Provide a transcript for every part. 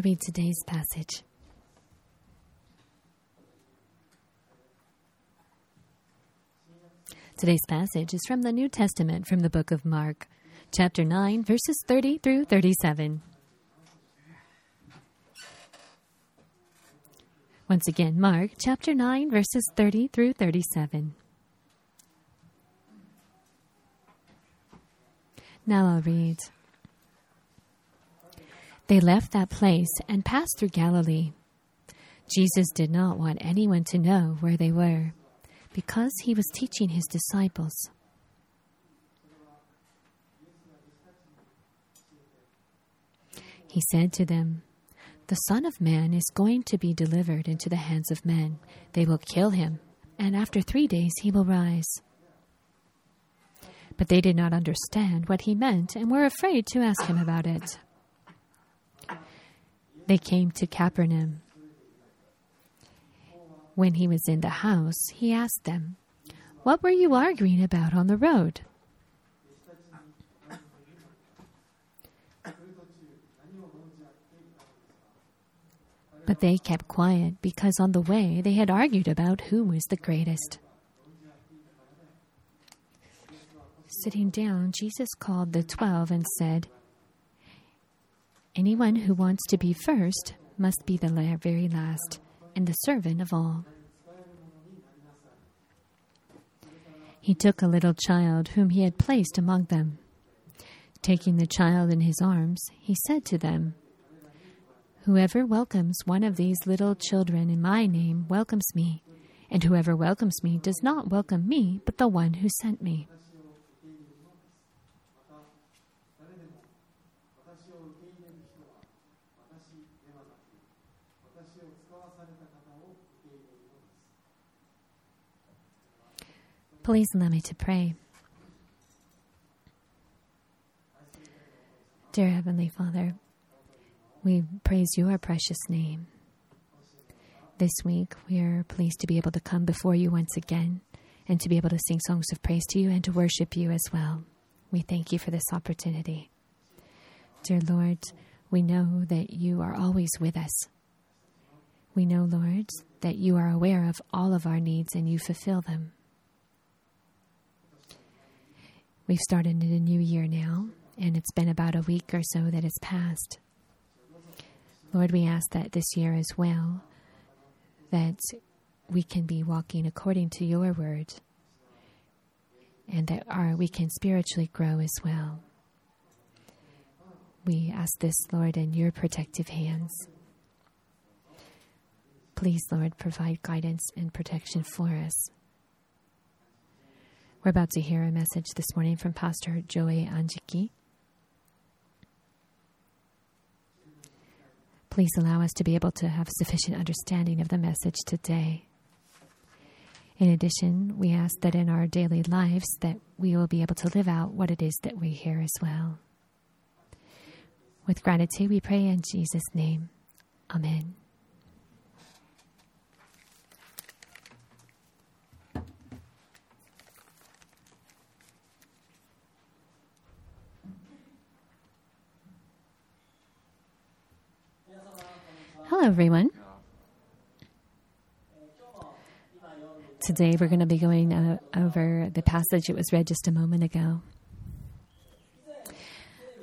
I'll read today's passage. Today's passage is from the New Testament from the book of Mark, chapter 9, verses 30 through 37. Once again, Mark chapter 9, verses 30 through 37. Now I'll read. They left that place and passed through Galilee. Jesus did not want anyone to know where they were because he was teaching his disciples. He said to them, The Son of Man is going to be delivered into the hands of men. They will kill him, and after three days he will rise. But they did not understand what he meant and were afraid to ask him about it. They came to Capernaum. When he was in the house, he asked them, What were you arguing about on the road? But they kept quiet because on the way they had argued about who was the greatest. Sitting down, Jesus called the twelve and said, Anyone who wants to be first must be the very last and the servant of all. He took a little child whom he had placed among them. Taking the child in his arms, he said to them, Whoever welcomes one of these little children in my name welcomes me, and whoever welcomes me does not welcome me, but the one who sent me. Please allow me to pray. Dear Heavenly Father, we praise your precious name. This week, we are pleased to be able to come before you once again and to be able to sing songs of praise to you and to worship you as well. We thank you for this opportunity. Dear Lord, we know that you are always with us. We know, Lord, that you are aware of all of our needs and you fulfill them. We've started in a new year now, and it's been about a week or so that has passed. Lord, we ask that this year as well, that we can be walking according to your word, and that our, we can spiritually grow as well. We ask this, Lord, in your protective hands. Please, Lord, provide guidance and protection for us. We're about to hear a message this morning from Pastor Joey Anjiki. Please allow us to be able to have sufficient understanding of the message today. In addition, we ask that in our daily lives that we will be able to live out what it is that we hear as well. With gratitude, we pray in Jesus' name. Amen. Hello, everyone. Today we're going to be going uh, over the passage that was read just a moment ago.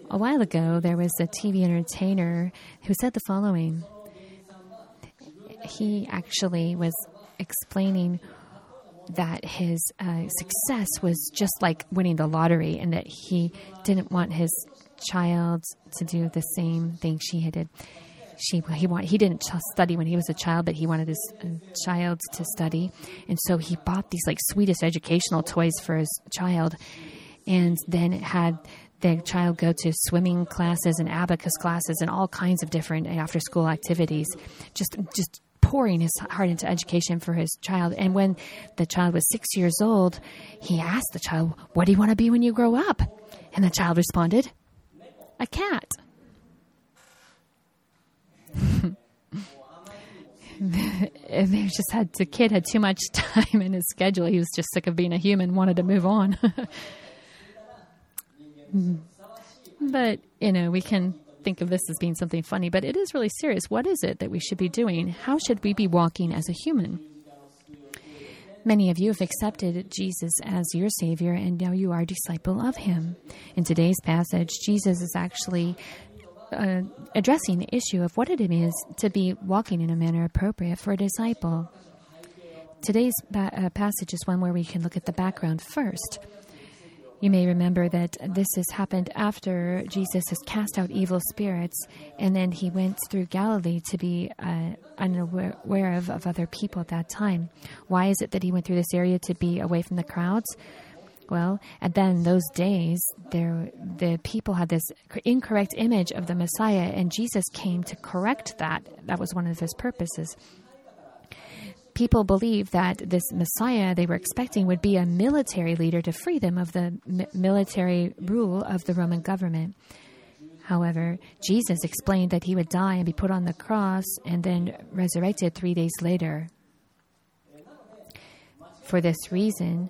A while ago, there was a TV entertainer who said the following. He actually was explaining that his uh, success was just like winning the lottery and that he didn't want his child to do the same thing she had did she he want he didn't study when he was a child, but he wanted his uh, child to study, and so he bought these like sweetest educational toys for his child, and then had the child go to swimming classes and abacus classes and all kinds of different after school activities, just just pouring his heart into education for his child. And when the child was six years old, he asked the child, "What do you want to be when you grow up?" And the child responded, "A cat." they just had the kid had too much time in his schedule. He was just sick of being a human, wanted to move on. but you know, we can think of this as being something funny, but it is really serious. What is it that we should be doing? How should we be walking as a human? Many of you have accepted Jesus as your Savior, and now you are a disciple of Him. In today's passage, Jesus is actually uh, addressing the issue of what it is to be walking in a manner appropriate for a disciple. Today's ba- uh, passage is one where we can look at the background first. You may remember that this has happened after Jesus has cast out evil spirits, and then he went through Galilee to be uh, unaware of, of other people at that time. Why is it that he went through this area to be away from the crowds? Well, and then those days, there the people had this incorrect image of the Messiah, and Jesus came to correct that. That was one of his purposes people believed that this Messiah they were expecting would be a military leader to free them of the mi- military rule of the Roman government. However, Jesus explained that he would die and be put on the cross and then resurrected three days later. For this reason,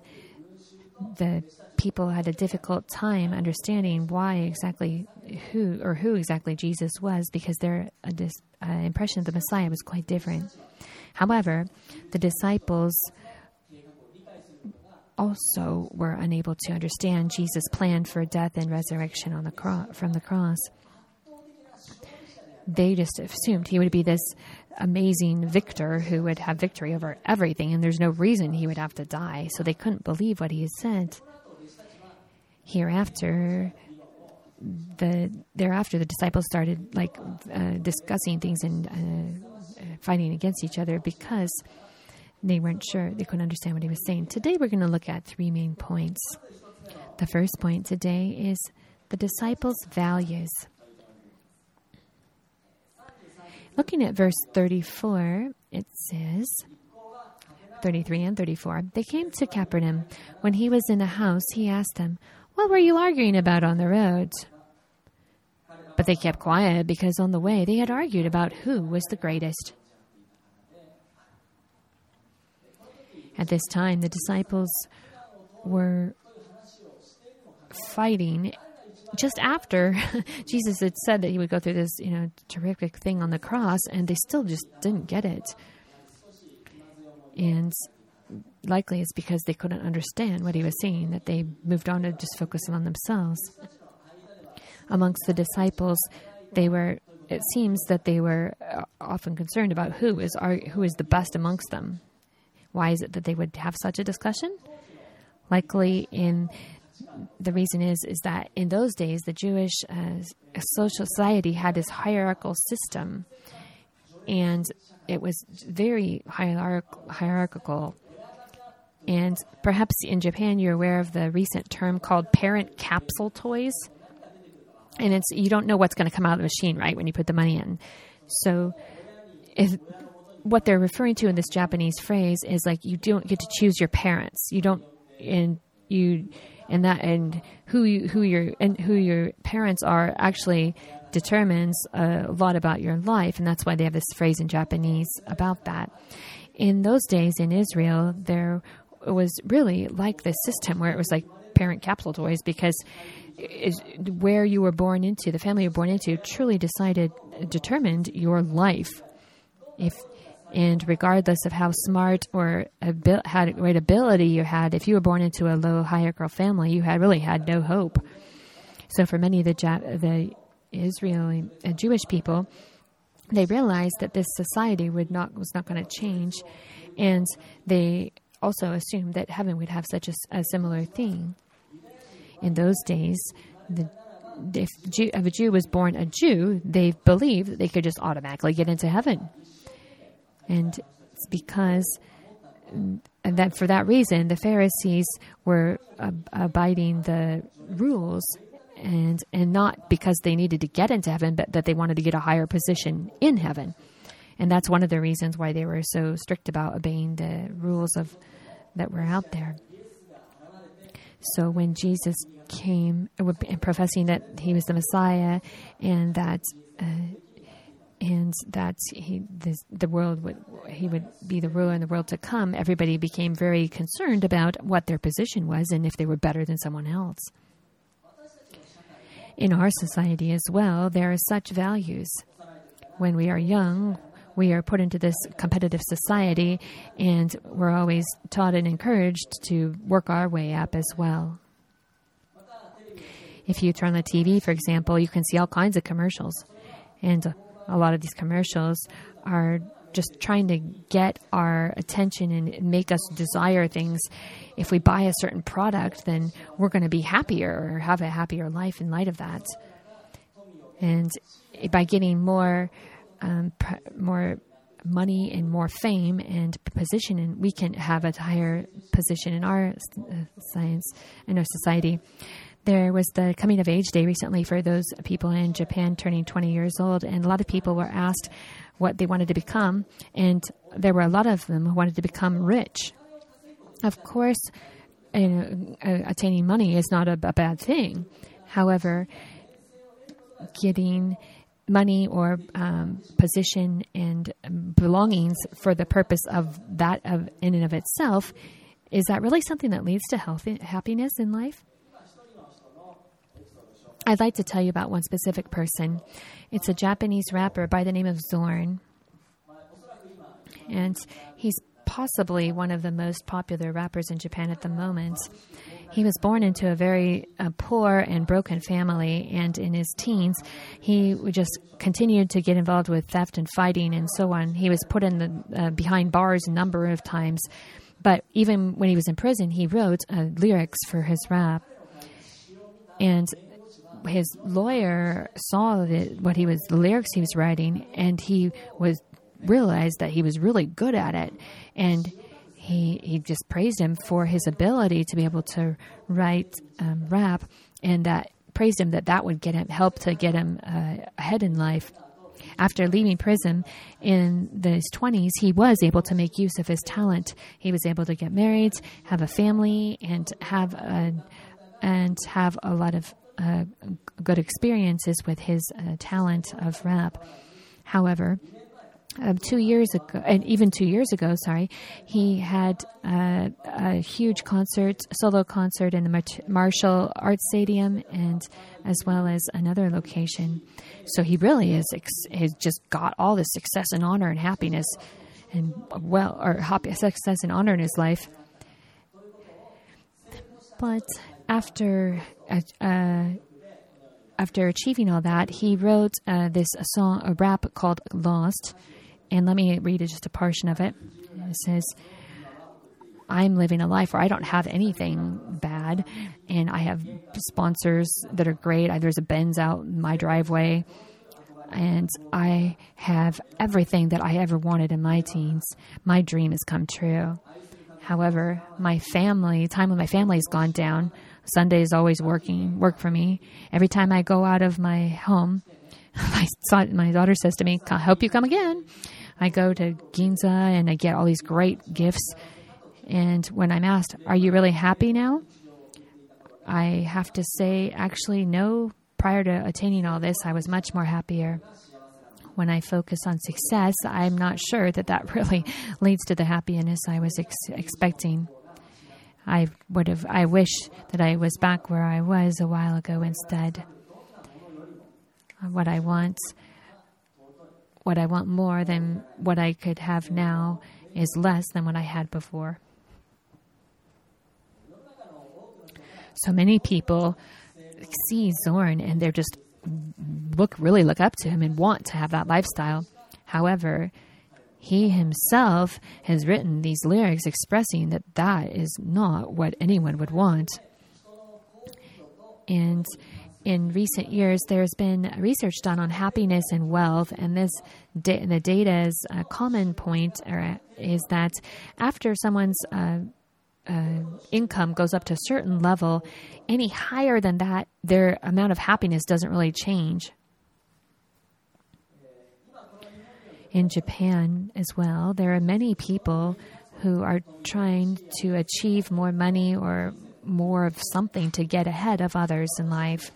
the people had a difficult time understanding why exactly who or who exactly Jesus was because their uh, dis, uh, impression of the Messiah was quite different. However, the disciples also were unable to understand Jesus' plan for death and resurrection on the cro- from the cross. They just assumed he would be this amazing victor who would have victory over everything, and there's no reason he would have to die. So they couldn't believe what he had said. Hereafter, the thereafter the disciples started like uh, discussing things and uh, fighting against each other because they weren't sure, they couldn't understand what he was saying. Today we're going to look at three main points. The first point today is the disciples' values. Looking at verse 34, it says, 33 and 34, they came to Capernaum. When he was in the house, he asked them, What were you arguing about on the road? But they kept quiet because on the way they had argued about who was the greatest. At this time, the disciples were fighting just after Jesus had said that he would go through this, you know, terrific thing on the cross, and they still just didn't get it. And likely it's because they couldn't understand what he was saying, that they moved on to just focusing on themselves amongst the disciples, they were. It seems that they were uh, often concerned about who is who is the best amongst them. Why is it that they would have such a discussion? Likely, in the reason is is that in those days the Jewish uh, social society had this hierarchical system, and it was very hierarch- hierarchical. And perhaps in Japan, you're aware of the recent term called parent capsule toys. And it's you don't know what's going to come out of the machine right when you put the money in. So if what they're referring to in this japanese phrase is like you don't get to choose your parents. You don't and you and that and who you who your and who your parents are actually determines a lot about your life and that's why they have this phrase in japanese about that in those days in israel there was really like this system where it was like parent capsule toys because where you were born into, the family you were born into, truly decided, determined your life. If and regardless of how smart or abil- had great ability you had, if you were born into a low hierarchical family, you had really had no hope. So for many of the the Israeli uh, Jewish people, they realized that this society would not was not going to change, and they also assumed that heaven would have such a, a similar thing in those days, the, if, Jew, if a Jew was born a Jew, they believed that they could just automatically get into heaven. And it's because that for that reason, the Pharisees were abiding the rules, and and not because they needed to get into heaven, but that they wanted to get a higher position in heaven. And that's one of the reasons why they were so strict about obeying the rules of that were out there. So when Jesus came, and professing that he was the Messiah, and that uh, and that he the world would he would be the ruler in the world to come, everybody became very concerned about what their position was and if they were better than someone else. In our society as well, there are such values. When we are young, we are put into this competitive society, and we're always taught and encouraged to work our way up as well. If you turn on the TV, for example, you can see all kinds of commercials. And a lot of these commercials are just trying to get our attention and make us desire things. If we buy a certain product, then we're going to be happier or have a happier life in light of that. And by getting more, um, more money and more fame and position, and we can have a higher position in our uh, science in our society. There was the coming of age day recently for those people in Japan turning 20 years old, and a lot of people were asked what they wanted to become, and there were a lot of them who wanted to become rich. Of course, attaining money is not a, a bad thing. However, getting money or um, position and belongings for the purpose of that of in and of itself is that really something that leads to health happiness in life I'd like to tell you about one specific person. It's a Japanese rapper by the name of Zorn. And he's possibly one of the most popular rappers in Japan at the moment. He was born into a very uh, poor and broken family, and in his teens, he just continued to get involved with theft and fighting and so on. He was put in the uh, behind bars a number of times, but even when he was in prison, he wrote uh, lyrics for his rap. And his lawyer saw that what he was the lyrics he was writing, and he was realized that he was really good at it, and he he just praised him for his ability to be able to write um, rap, and that praised him that that would get him help to get him uh, ahead in life. After leaving prison in his 20s, he was able to make use of his talent. He was able to get married, have a family, and have a, and have a lot of uh, good experiences with his uh, talent of rap. However, uh, two years ago, and even two years ago, sorry, he had uh, a huge concert, solo concert in the Martial Arts Stadium, and as well as another location. So he really is ex- has just got all the success and honor and happiness, and well, or happy success and honor in his life. But after uh, after achieving all that, he wrote uh, this song, a rap called "Lost," and let me read just a portion of it. It says. I'm living a life where I don't have anything bad, and I have sponsors that are great. There's a Benz out in my driveway, and I have everything that I ever wanted in my teens. My dream has come true. However, my family, time with my family has gone down. Sunday is always working, work for me. Every time I go out of my home, my, my daughter says to me, I hope you come again. I go to Ginza and I get all these great gifts. And when I'm asked, Are you really happy now? I have to say, actually, no. Prior to attaining all this, I was much more happier. When I focus on success, I'm not sure that that really leads to the happiness I was ex- expecting. I would have, I wish that I was back where I was a while ago instead. What I want, what I want more than what I could have now is less than what I had before. So many people see Zorn and they're just look really look up to him and want to have that lifestyle. However, he himself has written these lyrics expressing that that is not what anyone would want. And in recent years, there's been research done on happiness and wealth, and this da- the data's uh, common point er, is that after someone's uh, uh, income goes up to a certain level, any higher than that, their amount of happiness doesn't really change. in Japan as well, there are many people who are trying to achieve more money or more of something to get ahead of others in life.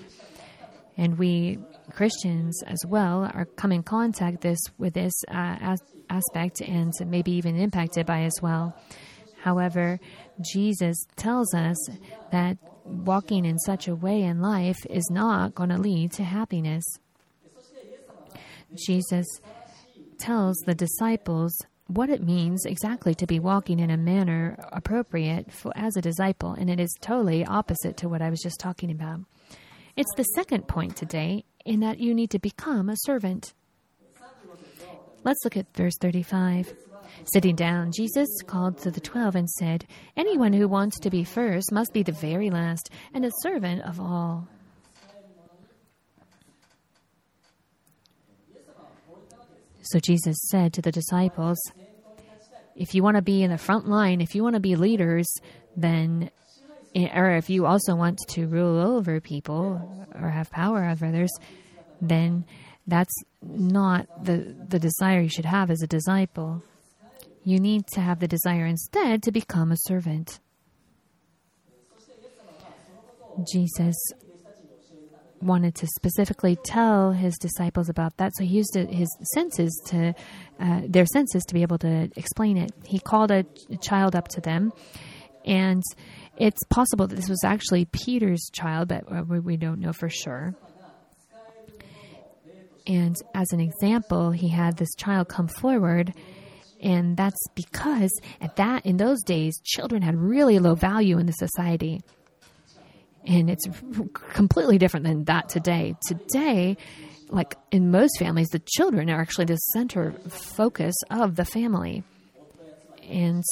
And we Christians as well are come in contact this with this uh, as- aspect and maybe even impacted by as well. However, Jesus tells us that walking in such a way in life is not going to lead to happiness. Jesus tells the disciples what it means exactly to be walking in a manner appropriate for, as a disciple, and it is totally opposite to what I was just talking about. It's the second point today in that you need to become a servant. Let's look at verse 35. Sitting down, Jesus called to the twelve and said, Anyone who wants to be first must be the very last and a servant of all. So Jesus said to the disciples, If you want to be in the front line, if you want to be leaders, then, eh, or if you also want to rule over people or have power over others, then that's not the, the desire you should have as a disciple. You need to have the desire instead to become a servant. Jesus wanted to specifically tell his disciples about that, so he used his senses to uh, their senses to be able to explain it. He called a child up to them, and it's possible that this was actually Peter's child, but uh, we don't know for sure. And as an example, he had this child come forward and that's because at that in those days children had really low value in the society. And it's completely different than that today. Today like in most families the children are actually the center focus of the family. And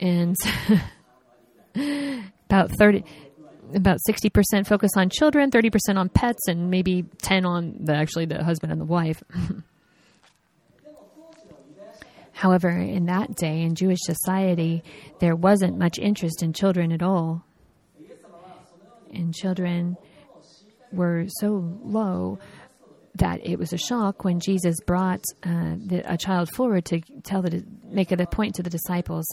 and about 30 about 60% focus on children 30% on pets and maybe 10 on the actually the husband and the wife However, in that day, in Jewish society, there wasn't much interest in children at all. And children were so low that it was a shock when Jesus brought uh, the, a child forward to tell the, make a point to the disciples.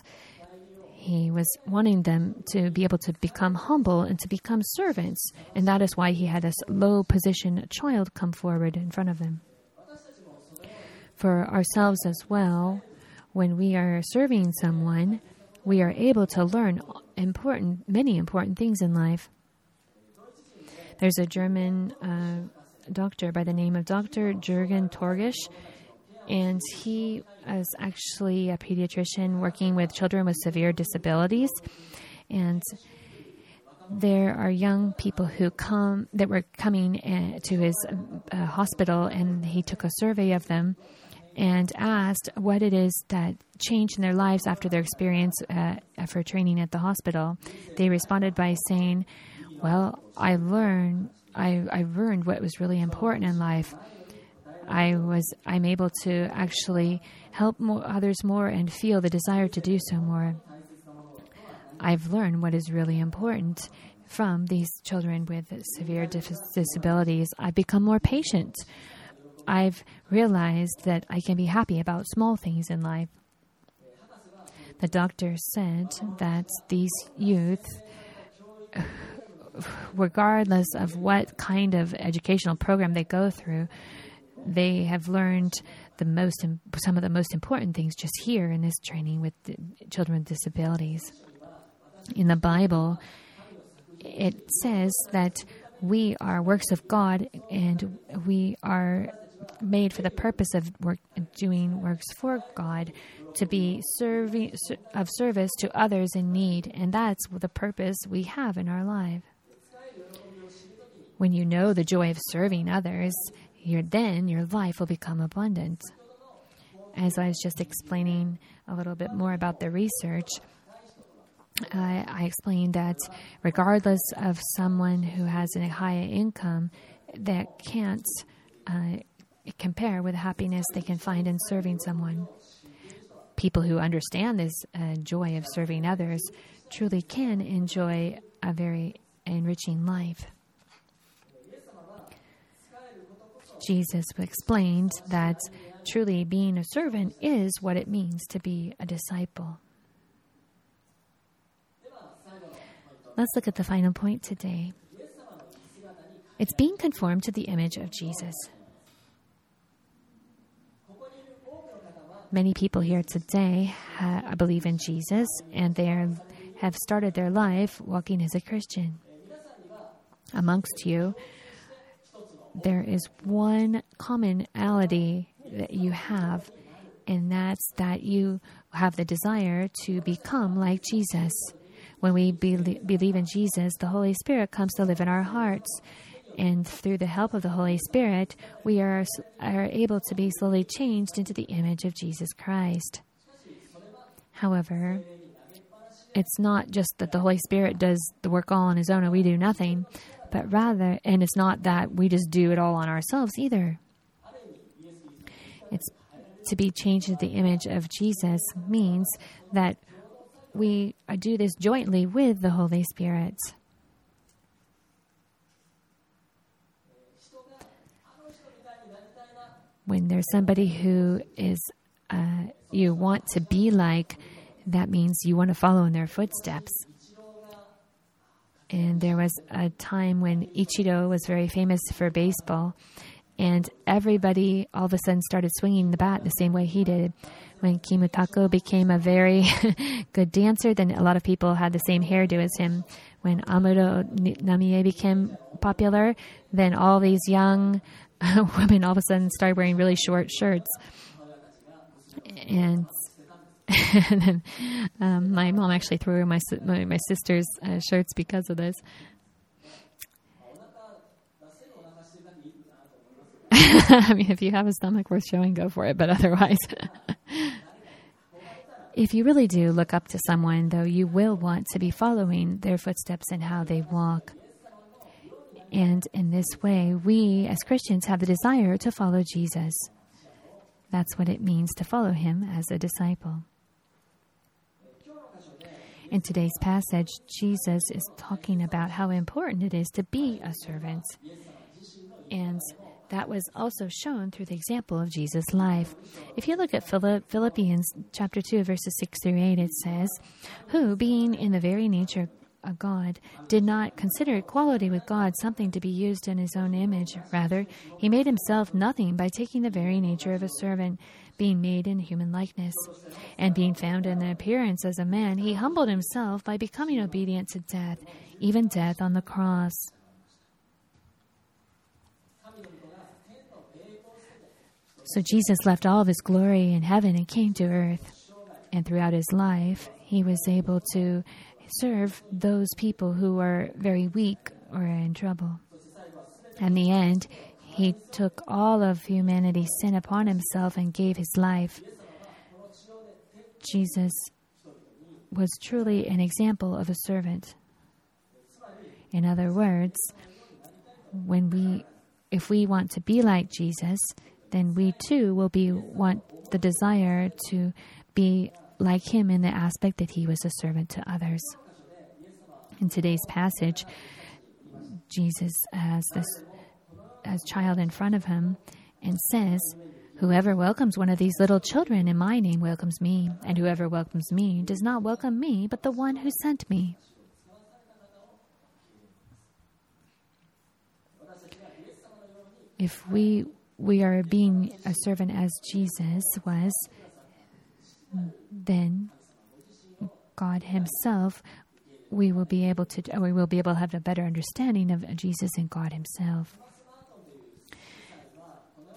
He was wanting them to be able to become humble and to become servants, and that is why he had this low position child come forward in front of them. For ourselves as well, when we are serving someone, we are able to learn important, many important things in life. There's a German uh, doctor by the name of Dr. Jürgen Torgisch, and he is actually a pediatrician working with children with severe disabilities. And there are young people who come that were coming uh, to his uh, hospital, and he took a survey of them and asked what it is that changed in their lives after their experience uh, for training at the hospital. They responded by saying, "Well, I learned I, I learned what was really important in life. I was I'm able to actually help more, others more and feel the desire to do so more. I've learned what is really important." From these children with severe disabilities, I've become more patient. I've realized that I can be happy about small things in life. The doctor said that these youth, regardless of what kind of educational program they go through, they have learned the most some of the most important things just here in this training with children with disabilities. In the Bible, it says that we are works of God and we are made for the purpose of work, doing works for God, to be serving of service to others in need, and that's the purpose we have in our life. When you know the joy of serving others, then your life will become abundant. As I was just explaining a little bit more about the research, I, I explained that regardless of someone who has a high income that can't uh, compare with the happiness they can find in serving someone. People who understand this uh, joy of serving others truly can enjoy a very enriching life. Jesus explained that truly being a servant is what it means to be a disciple. Let's look at the final point today. It's being conformed to the image of Jesus. Many people here today uh, believe in Jesus and they are have started their life walking as a Christian. Amongst you, there is one commonality that you have, and that's that you have the desire to become like Jesus. When we be- believe in Jesus, the Holy Spirit comes to live in our hearts. And through the help of the Holy Spirit, we are, are able to be slowly changed into the image of Jesus Christ. However, it's not just that the Holy Spirit does the work all on his own and we do nothing, but rather, and it's not that we just do it all on ourselves either. It's to be changed into the image of Jesus means that we do this jointly with the Holy Spirit. When there's somebody who is uh, you want to be like, that means you want to follow in their footsteps. And there was a time when Ichiro was very famous for baseball, and everybody all of a sudden started swinging the bat the same way he did. When Kimutaku became a very good dancer, then a lot of people had the same hairdo as him. When Amuro Namie became popular, then all these young women all of a sudden started wearing really short shirts. And and then um, my mom actually threw my my, my sister's uh, shirts because of this. I mean, if you have a stomach worth showing, go for it. But otherwise, if you really do look up to someone, though, you will want to be following their footsteps and how they walk. And in this way, we as Christians have the desire to follow Jesus. That's what it means to follow him as a disciple. In today's passage, Jesus is talking about how important it is to be a servant. And that was also shown through the example of Jesus' life. If you look at Philippians chapter 2, verses 6 through 8, it says, Who, being in the very nature of God, did not consider equality with God something to be used in his own image. Rather, he made himself nothing by taking the very nature of a servant being made in human likeness. And being found in the appearance as a man, he humbled himself by becoming obedient to death, even death on the cross. So Jesus left all of his glory in heaven and came to earth. And throughout his life, he was able to serve those people who are very weak or in trouble. In the end, he took all of humanity's sin upon himself and gave his life. Jesus was truly an example of a servant. In other words, when we if we want to be like Jesus, then we too will be want the desire to be like him in the aspect that he was a servant to others. In today's passage, Jesus has this as child in front of him and says, Whoever welcomes one of these little children in my name welcomes me, and whoever welcomes me does not welcome me, but the one who sent me. If we we are being a servant as Jesus was, then God Himself, we will be able to we will be able to have a better understanding of Jesus and God Himself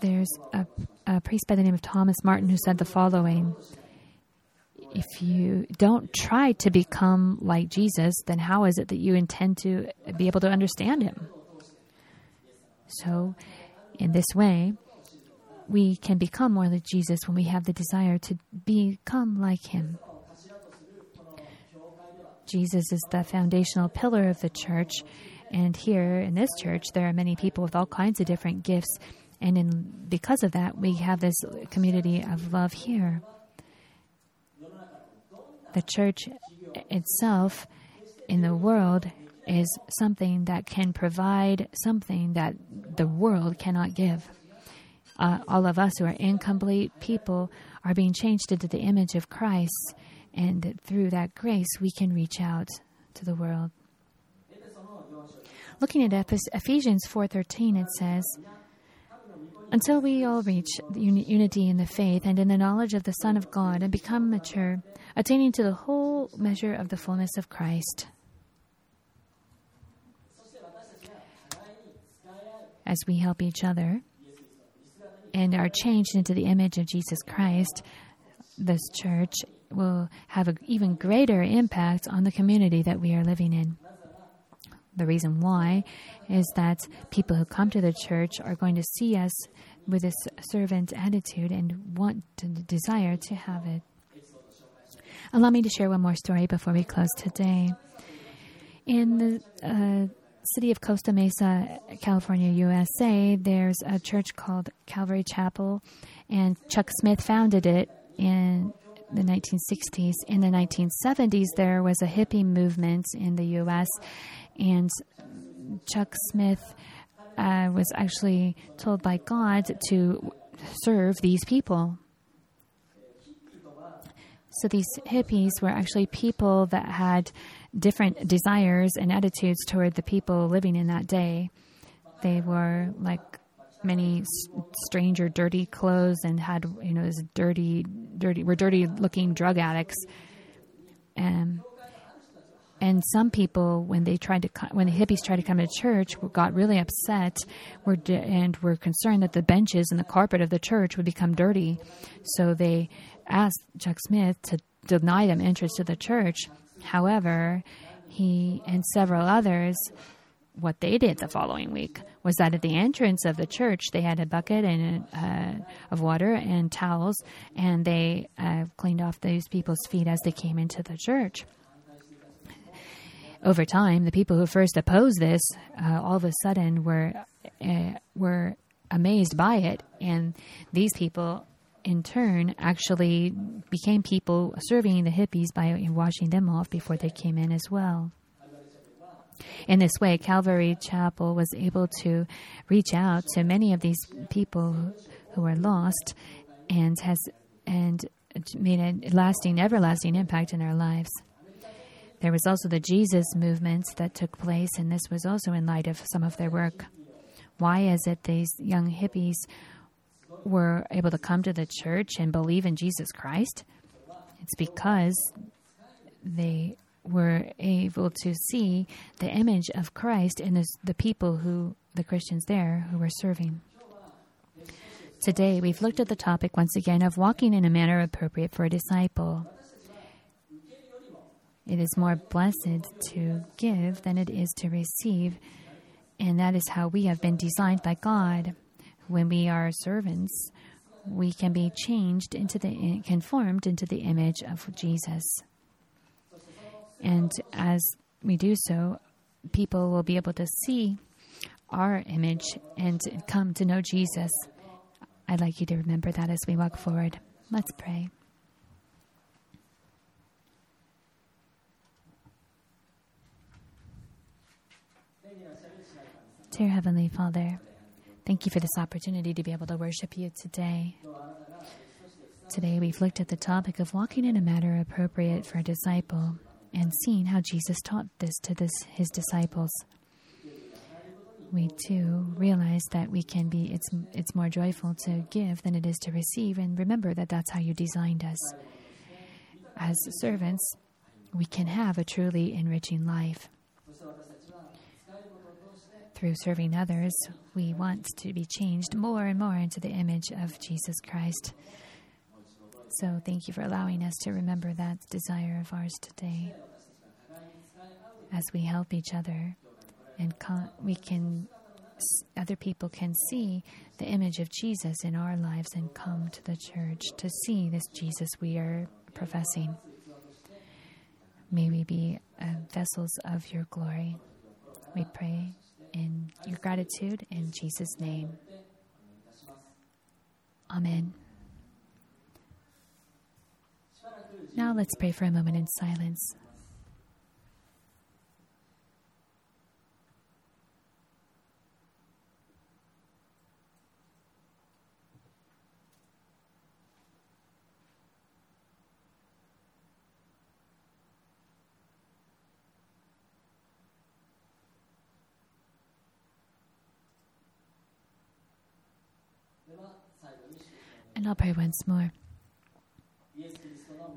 there's a, a priest by the name of Thomas Martin who said the following If you don't try to become like Jesus, then how is it that you intend to be able to understand him? So, in this way, we can become more like Jesus when we have the desire to become like him. Jesus is the foundational pillar of the church, and here in this church, there are many people with all kinds of different gifts and in, because of that, we have this community of love here. The church itself in the world is something that can provide something that the world cannot give. Uh, all of us who are incomplete people are being changed into the image of Christ, and through that grace, we can reach out to the world. Looking at Ephesians 4:13, it says, until we all reach unity in the faith and in the knowledge of the Son of God and become mature, attaining to the whole measure of the fullness of Christ. As we help each other and are changed into the image of Jesus Christ, this church will have an even greater impact on the community that we are living in. The reason why is that people who come to the church are going to see us with this servant attitude and want to desire to have it. Allow me to share one more story before we close today. In the uh, city of Costa Mesa, California, USA, there's a church called Calvary Chapel, and Chuck Smith founded it in the 1960s. In the 1970s, there was a hippie movement in the U.S., and Chuck Smith uh, was actually told by God to serve these people. So these hippies were actually people that had different desires and attitudes toward the people living in that day. They were like many stranger dirty clothes and had you know this dirty dirty were dirty looking drug addicts. And and some people when they tried to when the hippies tried to come to church got really upset were and were concerned that the benches and the carpet of the church would become dirty. So they asked Chuck Smith to deny them entrance to the church however he and several others what they did the following week was that at the entrance of the church they had a bucket and uh, of water and towels, and they uh, cleaned off those people's feet as they came into the church. Over time, the people who first opposed this uh, all of a sudden were uh, were amazed by it, and these people in turn actually became people serving the hippies by washing them off before they came in as well. In this way, Calvary Chapel was able to reach out to many of these people who were lost and has and made a lasting, everlasting impact in their lives. There was also the Jesus movement that took place, and this was also in light of some of their work. Why is it these young hippies were able to come to the church and believe in Jesus Christ? It's because they were able to see the image of Christ in the, the people who, the Christians there, who were serving. Today, we've looked at the topic once again of walking in a manner appropriate for a disciple. It is more blessed to give than it is to receive, and that is how we have been designed by God. When we are servants, we can be changed into the conformed into the image of Jesus. And as we do so, people will be able to see our image and come to know Jesus. I'd like you to remember that as we walk forward. Let's pray. Dear Heavenly Father, thank you for this opportunity to be able to worship you today. Today we've looked at the topic of walking in a manner appropriate for a disciple and seen how Jesus taught this to this, his disciples. We too realize that we can be, it's, it's more joyful to give than it is to receive, and remember that that's how you designed us. As servants, we can have a truly enriching life. Through serving others, we want to be changed more and more into the image of Jesus Christ. So thank you for allowing us to remember that desire of ours today. As we help each other, and we can, other people can see the image of Jesus in our lives and come to the church to see this Jesus we are professing. May we be uh, vessels of your glory. We pray gratitude in Jesus' name. Amen. Now let's pray for a moment in silence. And I'll pray once more.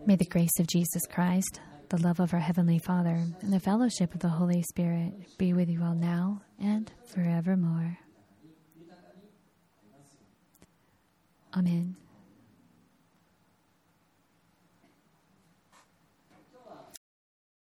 May the grace of Jesus Christ, the love of our Heavenly Father, and the fellowship of the Holy Spirit be with you all now and forevermore. Amen.